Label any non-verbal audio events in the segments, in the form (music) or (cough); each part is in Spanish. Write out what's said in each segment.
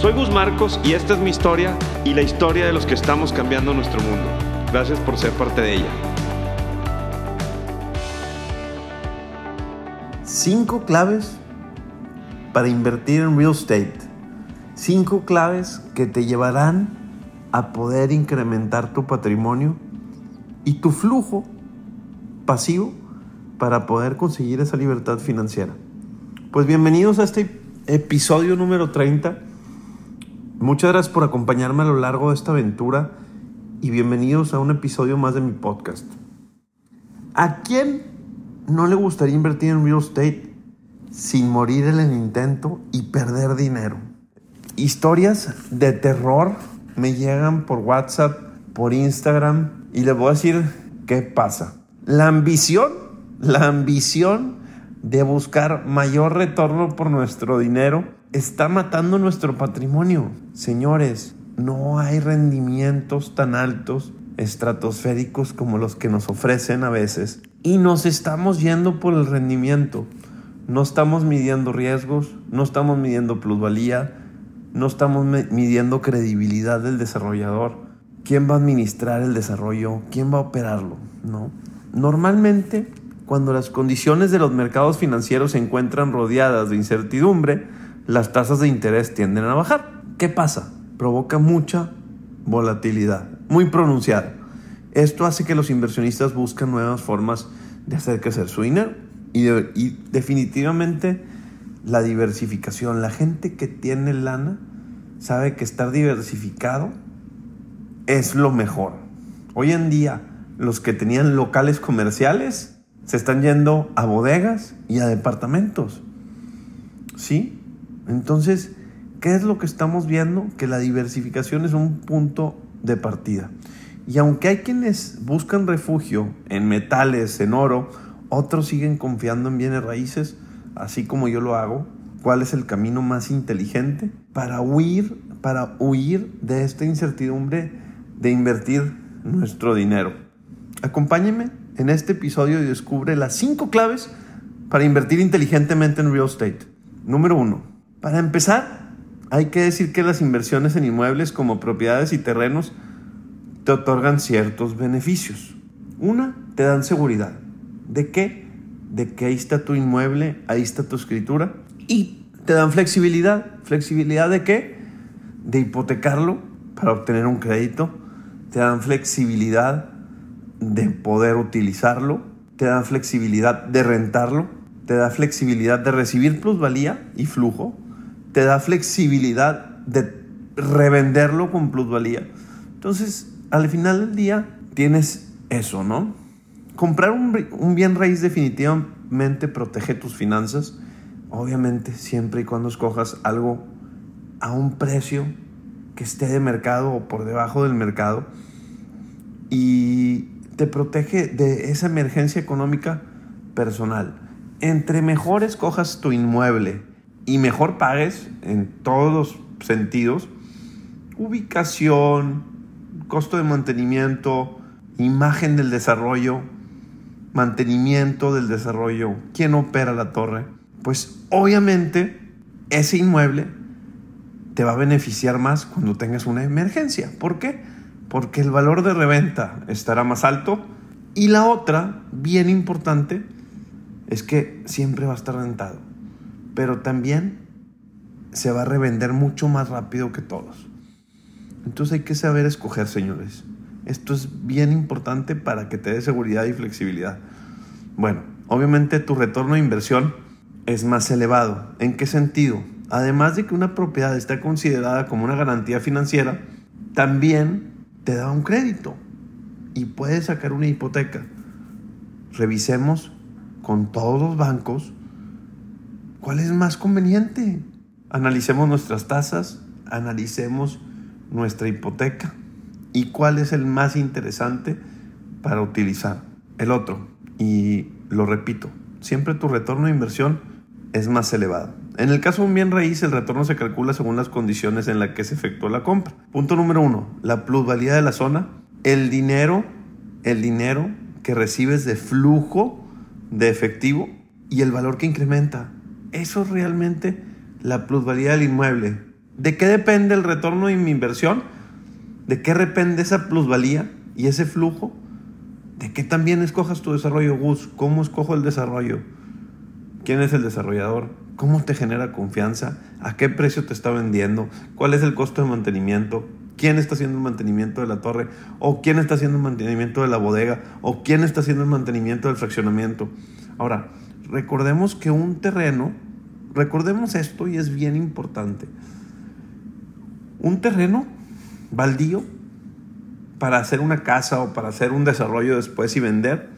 Soy Gus Marcos y esta es mi historia y la historia de los que estamos cambiando nuestro mundo. Gracias por ser parte de ella. Cinco claves para invertir en real estate. Cinco claves que te llevarán a poder incrementar tu patrimonio y tu flujo pasivo para poder conseguir esa libertad financiera. Pues bienvenidos a este episodio número 30. Muchas gracias por acompañarme a lo largo de esta aventura y bienvenidos a un episodio más de mi podcast. ¿A quién no le gustaría invertir en real estate sin morir en el intento y perder dinero? Historias de terror me llegan por WhatsApp, por Instagram y les voy a decir qué pasa. La ambición, la ambición de buscar mayor retorno por nuestro dinero está matando nuestro patrimonio. Señores, no hay rendimientos tan altos, estratosféricos como los que nos ofrecen a veces. Y nos estamos yendo por el rendimiento. No estamos midiendo riesgos, no estamos midiendo plusvalía, no estamos midiendo credibilidad del desarrollador quién va a administrar el desarrollo, quién va a operarlo, ¿no? Normalmente, cuando las condiciones de los mercados financieros se encuentran rodeadas de incertidumbre, las tasas de interés tienden a bajar. ¿Qué pasa? Provoca mucha volatilidad, muy pronunciada. Esto hace que los inversionistas busquen nuevas formas de hacer crecer su dinero y, y definitivamente la diversificación. La gente que tiene lana sabe que estar diversificado es lo mejor. Hoy en día, los que tenían locales comerciales se están yendo a bodegas y a departamentos. ¿Sí? Entonces, ¿qué es lo que estamos viendo? Que la diversificación es un punto de partida. Y aunque hay quienes buscan refugio en metales, en oro, otros siguen confiando en bienes raíces, así como yo lo hago. ¿Cuál es el camino más inteligente para huir, para huir de esta incertidumbre de invertir nuestro dinero. Acompáñeme en este episodio y descubre las cinco claves para invertir inteligentemente en real estate. Número uno, para empezar, hay que decir que las inversiones en inmuebles como propiedades y terrenos te otorgan ciertos beneficios. Una, te dan seguridad. ¿De qué? De que ahí está tu inmueble, ahí está tu escritura. Y te dan flexibilidad. ¿Flexibilidad de qué? De hipotecarlo para obtener un crédito te dan flexibilidad de poder utilizarlo, te dan flexibilidad de rentarlo, te da flexibilidad de recibir plusvalía y flujo, te da flexibilidad de revenderlo con plusvalía. Entonces, al final del día, tienes eso, ¿no? Comprar un, un bien raíz definitivamente protege tus finanzas, obviamente siempre y cuando escojas algo a un precio que esté de mercado o por debajo del mercado y te protege de esa emergencia económica personal. Entre mejor escojas tu inmueble y mejor pagues en todos los sentidos, ubicación, costo de mantenimiento, imagen del desarrollo, mantenimiento del desarrollo, quién opera la torre, pues obviamente ese inmueble te va a beneficiar más cuando tengas una emergencia. ¿Por qué? Porque el valor de reventa estará más alto y la otra, bien importante, es que siempre va a estar rentado. Pero también se va a revender mucho más rápido que todos. Entonces hay que saber escoger, señores. Esto es bien importante para que te dé seguridad y flexibilidad. Bueno, obviamente tu retorno de inversión es más elevado. ¿En qué sentido? además de que una propiedad está considerada como una garantía financiera, también te da un crédito y puedes sacar una hipoteca. Revisemos con todos los bancos cuál es más conveniente. Analicemos nuestras tasas, analicemos nuestra hipoteca y cuál es el más interesante para utilizar. El otro, y lo repito, siempre tu retorno de inversión es más elevado. En el caso de un bien raíz, el retorno se calcula según las condiciones en las que se efectuó la compra. Punto número uno, la plusvalía de la zona. El dinero, el dinero que recibes de flujo de efectivo y el valor que incrementa. Eso es realmente la plusvalía del inmueble. ¿De qué depende el retorno de mi inversión? ¿De qué depende esa plusvalía y ese flujo? ¿De qué también escojas tu desarrollo, Gus? ¿Cómo escojo el desarrollo? ¿Quién es el desarrollador? ¿Cómo te genera confianza? ¿A qué precio te está vendiendo? ¿Cuál es el costo de mantenimiento? ¿Quién está haciendo el mantenimiento de la torre? ¿O quién está haciendo el mantenimiento de la bodega? ¿O quién está haciendo el mantenimiento del fraccionamiento? Ahora, recordemos que un terreno, recordemos esto y es bien importante. Un terreno baldío para hacer una casa o para hacer un desarrollo después y vender,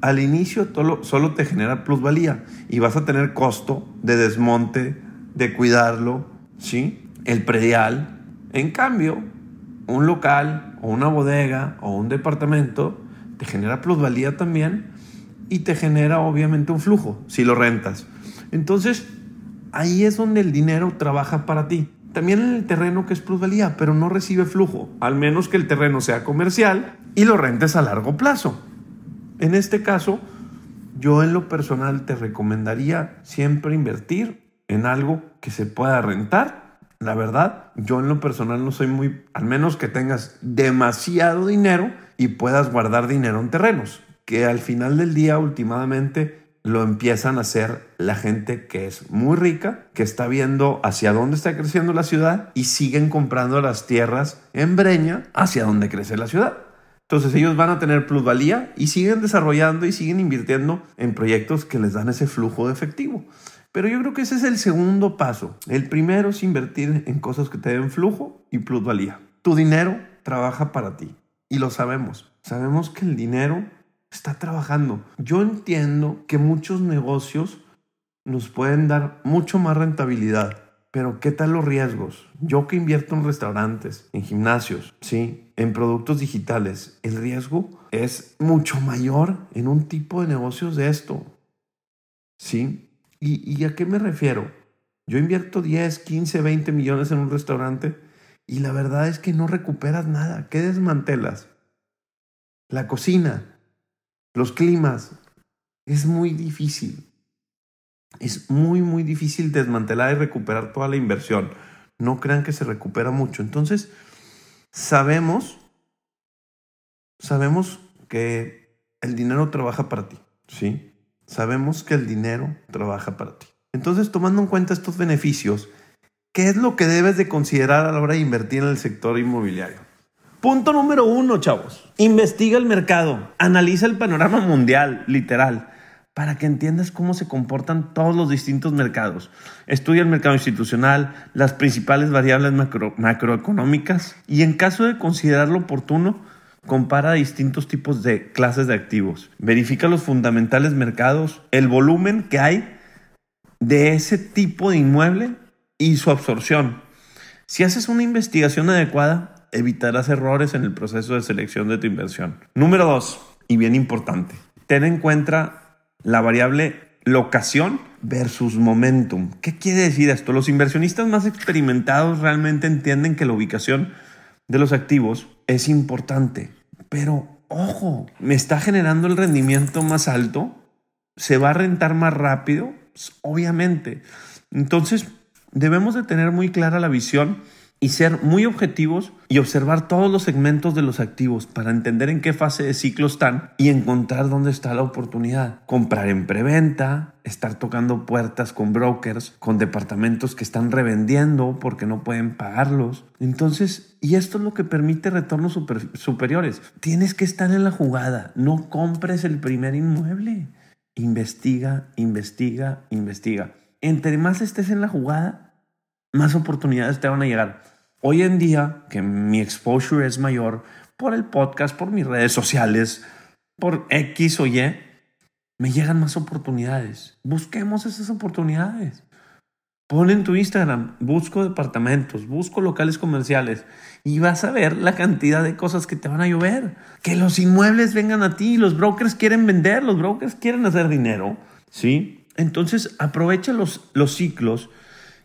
al inicio solo te genera plusvalía y vas a tener costo de desmonte, de cuidarlo, ¿sí? El predial. En cambio, un local o una bodega o un departamento te genera plusvalía también y te genera obviamente un flujo si lo rentas. Entonces, ahí es donde el dinero trabaja para ti. También en el terreno que es plusvalía, pero no recibe flujo, al menos que el terreno sea comercial y lo rentes a largo plazo. En este caso, yo en lo personal te recomendaría siempre invertir en algo que se pueda rentar. La verdad, yo en lo personal no soy muy, al menos que tengas demasiado dinero y puedas guardar dinero en terrenos, que al final del día últimamente lo empiezan a hacer la gente que es muy rica, que está viendo hacia dónde está creciendo la ciudad y siguen comprando las tierras en Breña hacia dónde crece la ciudad. Entonces ellos van a tener plusvalía y siguen desarrollando y siguen invirtiendo en proyectos que les dan ese flujo de efectivo. Pero yo creo que ese es el segundo paso. El primero es invertir en cosas que te den flujo y plusvalía. Tu dinero trabaja para ti y lo sabemos. Sabemos que el dinero está trabajando. Yo entiendo que muchos negocios nos pueden dar mucho más rentabilidad, pero ¿qué tal los riesgos? Yo que invierto en restaurantes, en gimnasios, sí, en productos digitales, el riesgo es mucho mayor en un tipo de negocios de esto. ¿Sí? ¿Y, a qué me refiero? Yo invierto 10, 15, 20 millones en un restaurante y la verdad es que no recuperas nada. ¿Qué desmantelas? La cocina, los climas. Es muy difícil. Es muy, muy difícil desmantelar y recuperar toda la inversión. No crean que se recupera mucho. Entonces, sabemos, sabemos que el dinero trabaja para ti, ¿sí? Sabemos que el dinero trabaja para ti. Entonces, tomando en cuenta estos beneficios, ¿qué es lo que debes de considerar a la hora de invertir en el sector inmobiliario? Punto número uno, chavos. Investiga el mercado. Analiza el panorama mundial, literal, para que entiendas cómo se comportan todos los distintos mercados. Estudia el mercado institucional, las principales variables macroeconómicas y en caso de considerarlo oportuno, compara distintos tipos de clases de activos. Verifica los fundamentales mercados, el volumen que hay de ese tipo de inmueble y su absorción. Si haces una investigación adecuada, evitarás errores en el proceso de selección de tu inversión. Número dos, y bien importante, ten en cuenta la variable locación versus momentum. ¿Qué quiere decir esto? Los inversionistas más experimentados realmente entienden que la ubicación de los activos es importante, pero ojo, me está generando el rendimiento más alto, se va a rentar más rápido, pues, obviamente. Entonces, debemos de tener muy clara la visión y ser muy objetivos y observar todos los segmentos de los activos para entender en qué fase de ciclo están y encontrar dónde está la oportunidad. Comprar en preventa, estar tocando puertas con brokers, con departamentos que están revendiendo porque no pueden pagarlos. Entonces, y esto es lo que permite retornos superiores. Tienes que estar en la jugada, no compres el primer inmueble. Investiga, investiga, investiga. Entre más estés en la jugada, más oportunidades te van a llegar. Hoy en día, que mi exposure es mayor por el podcast, por mis redes sociales, por X o Y, me llegan más oportunidades. Busquemos esas oportunidades. Pon en tu Instagram, busco departamentos, busco locales comerciales y vas a ver la cantidad de cosas que te van a llover. Que los inmuebles vengan a ti, los brokers quieren vender, los brokers quieren hacer dinero, ¿sí? Entonces aprovecha los, los ciclos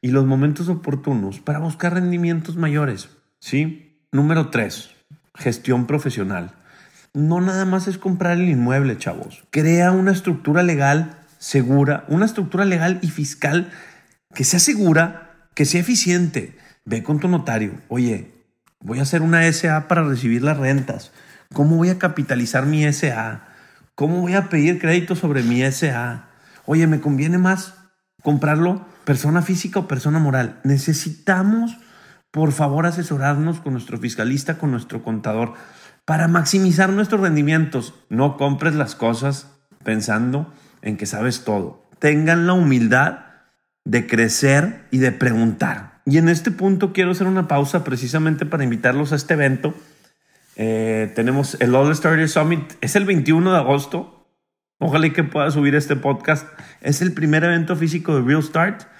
y los momentos oportunos para buscar rendimientos mayores, ¿sí? Número tres, gestión profesional. No nada más es comprar el inmueble, chavos. Crea una estructura legal segura, una estructura legal y fiscal que sea segura, que sea eficiente. Ve con tu notario, oye, voy a hacer una SA para recibir las rentas. ¿Cómo voy a capitalizar mi SA? ¿Cómo voy a pedir crédito sobre mi SA? Oye, ¿me conviene más comprarlo persona física o persona moral? Necesitamos, por favor, asesorarnos con nuestro fiscalista, con nuestro contador, para maximizar nuestros rendimientos. No compres las cosas pensando en que sabes todo. Tengan la humildad de crecer y de preguntar. Y en este punto quiero hacer una pausa precisamente para invitarlos a este evento. Eh, tenemos el All Starter Summit, es el 21 de agosto. Ojalá que pueda subir este podcast. Es el primer evento físico de Real Start.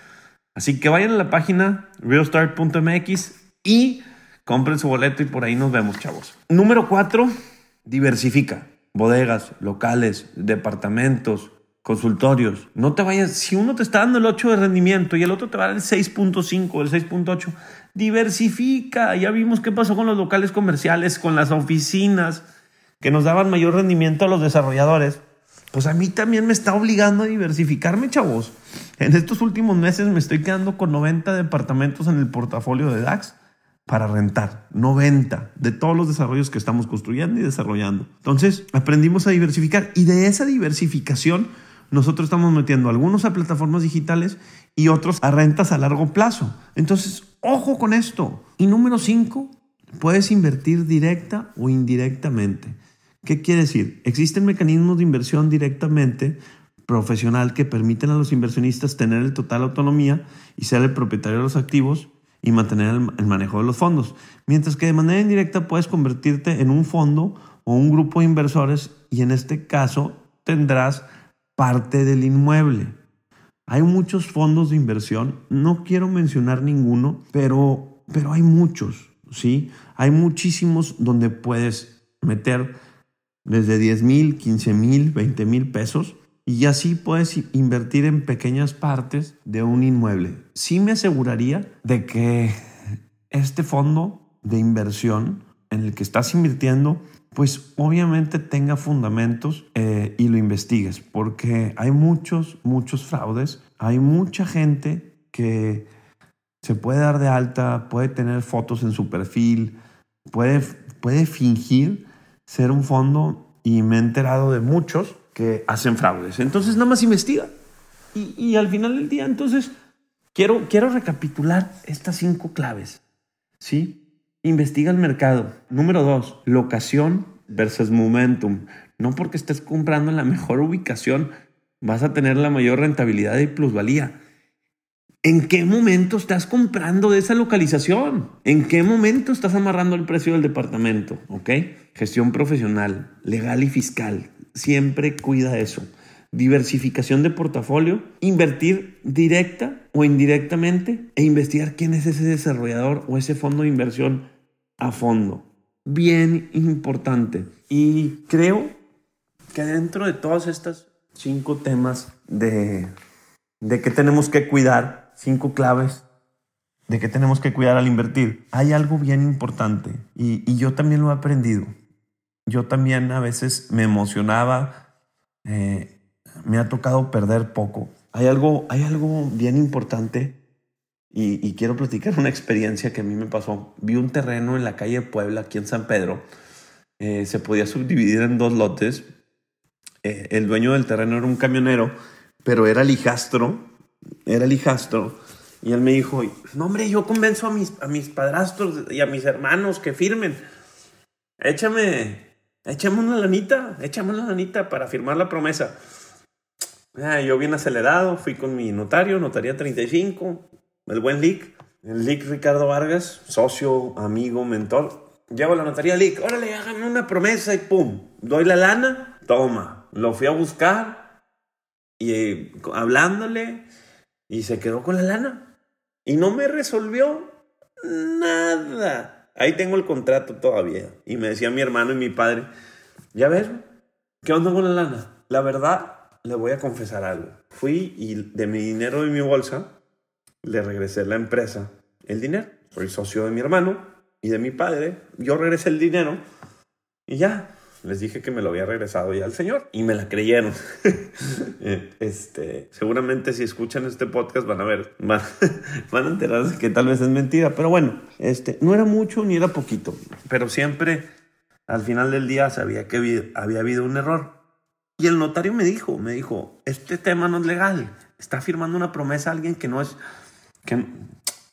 Así que vayan a la página realstart.mx y compren su boleto y por ahí nos vemos, chavos. Número 4, diversifica. Bodegas, locales, departamentos, consultorios. No te vayas, si uno te está dando el 8 de rendimiento y el otro te va a dar el 6.5, el 6.8, diversifica. Ya vimos qué pasó con los locales comerciales, con las oficinas que nos daban mayor rendimiento a los desarrolladores. Pues a mí también me está obligando a diversificarme, chavos. En estos últimos meses me estoy quedando con 90 departamentos en el portafolio de DAX para rentar. 90 de todos los desarrollos que estamos construyendo y desarrollando. Entonces, aprendimos a diversificar y de esa diversificación nosotros estamos metiendo algunos a plataformas digitales y otros a rentas a largo plazo. Entonces, ojo con esto. Y número cinco, puedes invertir directa o indirectamente. ¿Qué quiere decir? Existen mecanismos de inversión directamente profesional que permiten a los inversionistas tener el total autonomía y ser el propietario de los activos y mantener el, manejo de los fondos. Mientras que de manera indirecta puedes convertirte en un fondo o un grupo de inversores y en este caso tendrás parte del inmueble. Hay muchos fondos de inversión, no quiero mencionar ninguno, pero, pero hay muchos, ¿sí? Hay muchísimos donde puedes meter desde 10 mil, 15 mil, 20 mil pesos y así puedes invertir en pequeñas partes de un inmueble. Sí me aseguraría de que este fondo de inversión en el que estás invirtiendo pues obviamente tenga fundamentos eh, y lo investigues, porque hay muchos, muchos fraudes, hay mucha gente que se puede dar de alta, puede tener fotos en su perfil, puede, puede fingir ser un fondo y me he enterado de muchos que hacen fraudes. Entonces nada más investiga. Y, y al final del día, entonces, quiero, quiero recapitular estas cinco claves. ¿Sí? Investiga el mercado. Número dos, locación versus momentum. No porque estés comprando en la mejor ubicación vas a tener la mayor rentabilidad y plusvalía. ¿En qué momento estás comprando de esa localización? ¿En qué momento estás amarrando el precio del departamento? ¿Ok? Gestión profesional, legal y fiscal. Siempre cuida eso. Diversificación de portafolio, invertir directa o indirectamente e investigar quién es ese desarrollador o ese fondo de inversión a fondo. Bien importante. Y creo que dentro de todas estas cinco temas de, de que tenemos que cuidar, cinco claves de que tenemos que cuidar al invertir, hay algo bien importante y, y yo también lo he aprendido. Yo también a veces me emocionaba, eh, me ha tocado perder poco. Hay algo, hay algo bien importante y, quiero platicar una experiencia que a mí me pasó. Vi un terreno en la calle Puebla, aquí en San Pedro. Eh, se podía subdividir en dos lotes. Eh, el dueño del terreno era un camionero, pero era lijastro. Era lijastro. Y él me dijo, no hombre, yo convenzo a mis, a mis padrastros y a mis hermanos que firmen. Échame, échame una lanita, échame una lanita para firmar la promesa. Ah, yo bien acelerado, fui con mi notario, notaría 35, el buen Lick, el Lick Ricardo Vargas, socio, amigo, mentor. Llevo la notaría Lick, órale, hágame una promesa y pum, doy la lana, toma. Lo fui a buscar y eh, hablándole y se quedó con la lana. Y no me resolvió nada. Ahí tengo el contrato todavía. Y me decía mi hermano y mi padre, ya ves, ¿qué onda con la lana? La verdad, le voy a confesar algo. Fui y de mi dinero y mi bolsa le regresé la empresa el dinero. Soy socio de mi hermano y de mi padre. Yo regresé el dinero y ya. Les dije que me lo había regresado ya al señor y me la creyeron. (laughs) Eh, este, seguramente si escuchan este podcast van a ver, (laughs) van, a enterarse que tal vez es mentira, pero bueno, este, no era mucho ni era poquito, pero siempre al final del día sabía que había habido un error. Y el notario me dijo, me dijo, este tema no es legal, está firmando una promesa a alguien que no es, que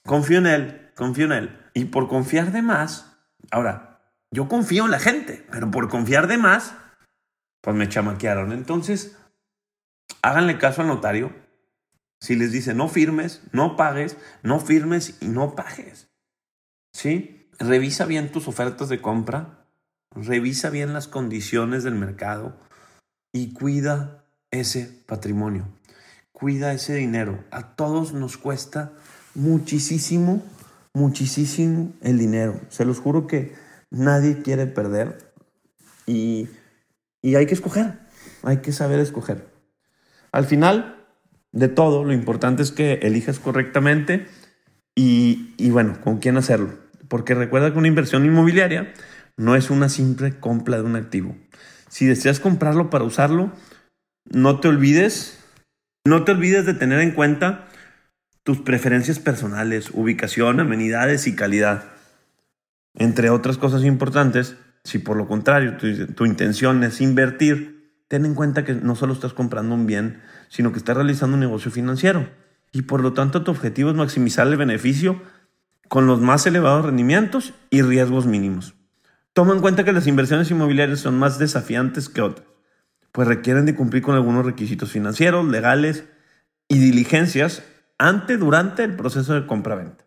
confío en él, confío en él. Y por confiar de más, ahora, yo confío en la gente, pero por confiar de más, pues me chamaquearon. Entonces, háganle caso al notario. Si les dice no firmes, no pagues, no firmes y no pagues. ¿Sí? Revisa bien tus ofertas de compra, revisa bien las condiciones del mercado y cuida ese patrimonio, cuida ese dinero. A todos nos cuesta muchísimo, muchísimo el dinero. Se los juro que Nadie quiere perder y, hay que escoger, hay que saber escoger. Al final de todo, lo importante es que elijas correctamente y, y bueno, con quién hacerlo. Porque recuerda que una inversión inmobiliaria no es una simple compra de un activo. Si deseas comprarlo para usarlo, no te olvides, no te olvides de tener en cuenta tus preferencias personales, ubicación, amenidades y calidad. Entre otras cosas importantes, si por lo contrario tu, intención es invertir, ten en cuenta que no solo estás comprando un bien, sino que estás realizando un negocio financiero. Y por lo tanto tu objetivo es maximizar el beneficio con los más elevados rendimientos y riesgos mínimos. Toma en cuenta que las inversiones inmobiliarias son más desafiantes que otras, pues requieren de cumplir con algunos requisitos financieros, legales y diligencias ante, durante el proceso de compra-venta.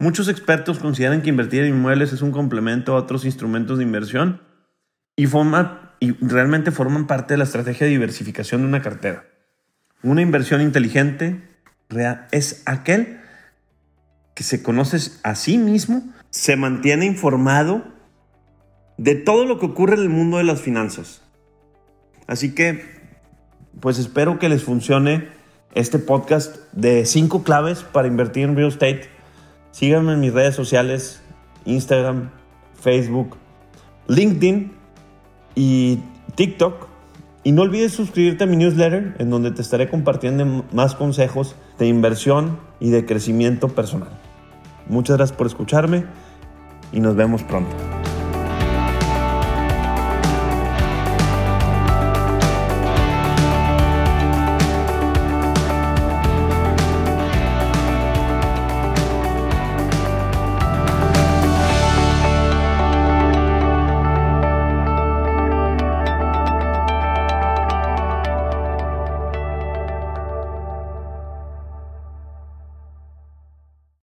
Muchos expertos consideran que invertir en inmuebles es un complemento a otros instrumentos de inversión y, y realmente forman parte de la estrategia de diversificación de una cartera. Una inversión inteligente es aquel que se conoce a sí mismo, se mantiene informado de todo lo que ocurre en el mundo de las finanzas. Así que, pues espero que les funcione este podcast de cinco claves para invertir en real estate Síganme en mis redes sociales, Instagram, Facebook, LinkedIn y TikTok. Y no olvides suscribirte a mi newsletter en donde te estaré compartiendo más consejos de inversión y de crecimiento personal. Muchas gracias por escucharme y nos vemos pronto.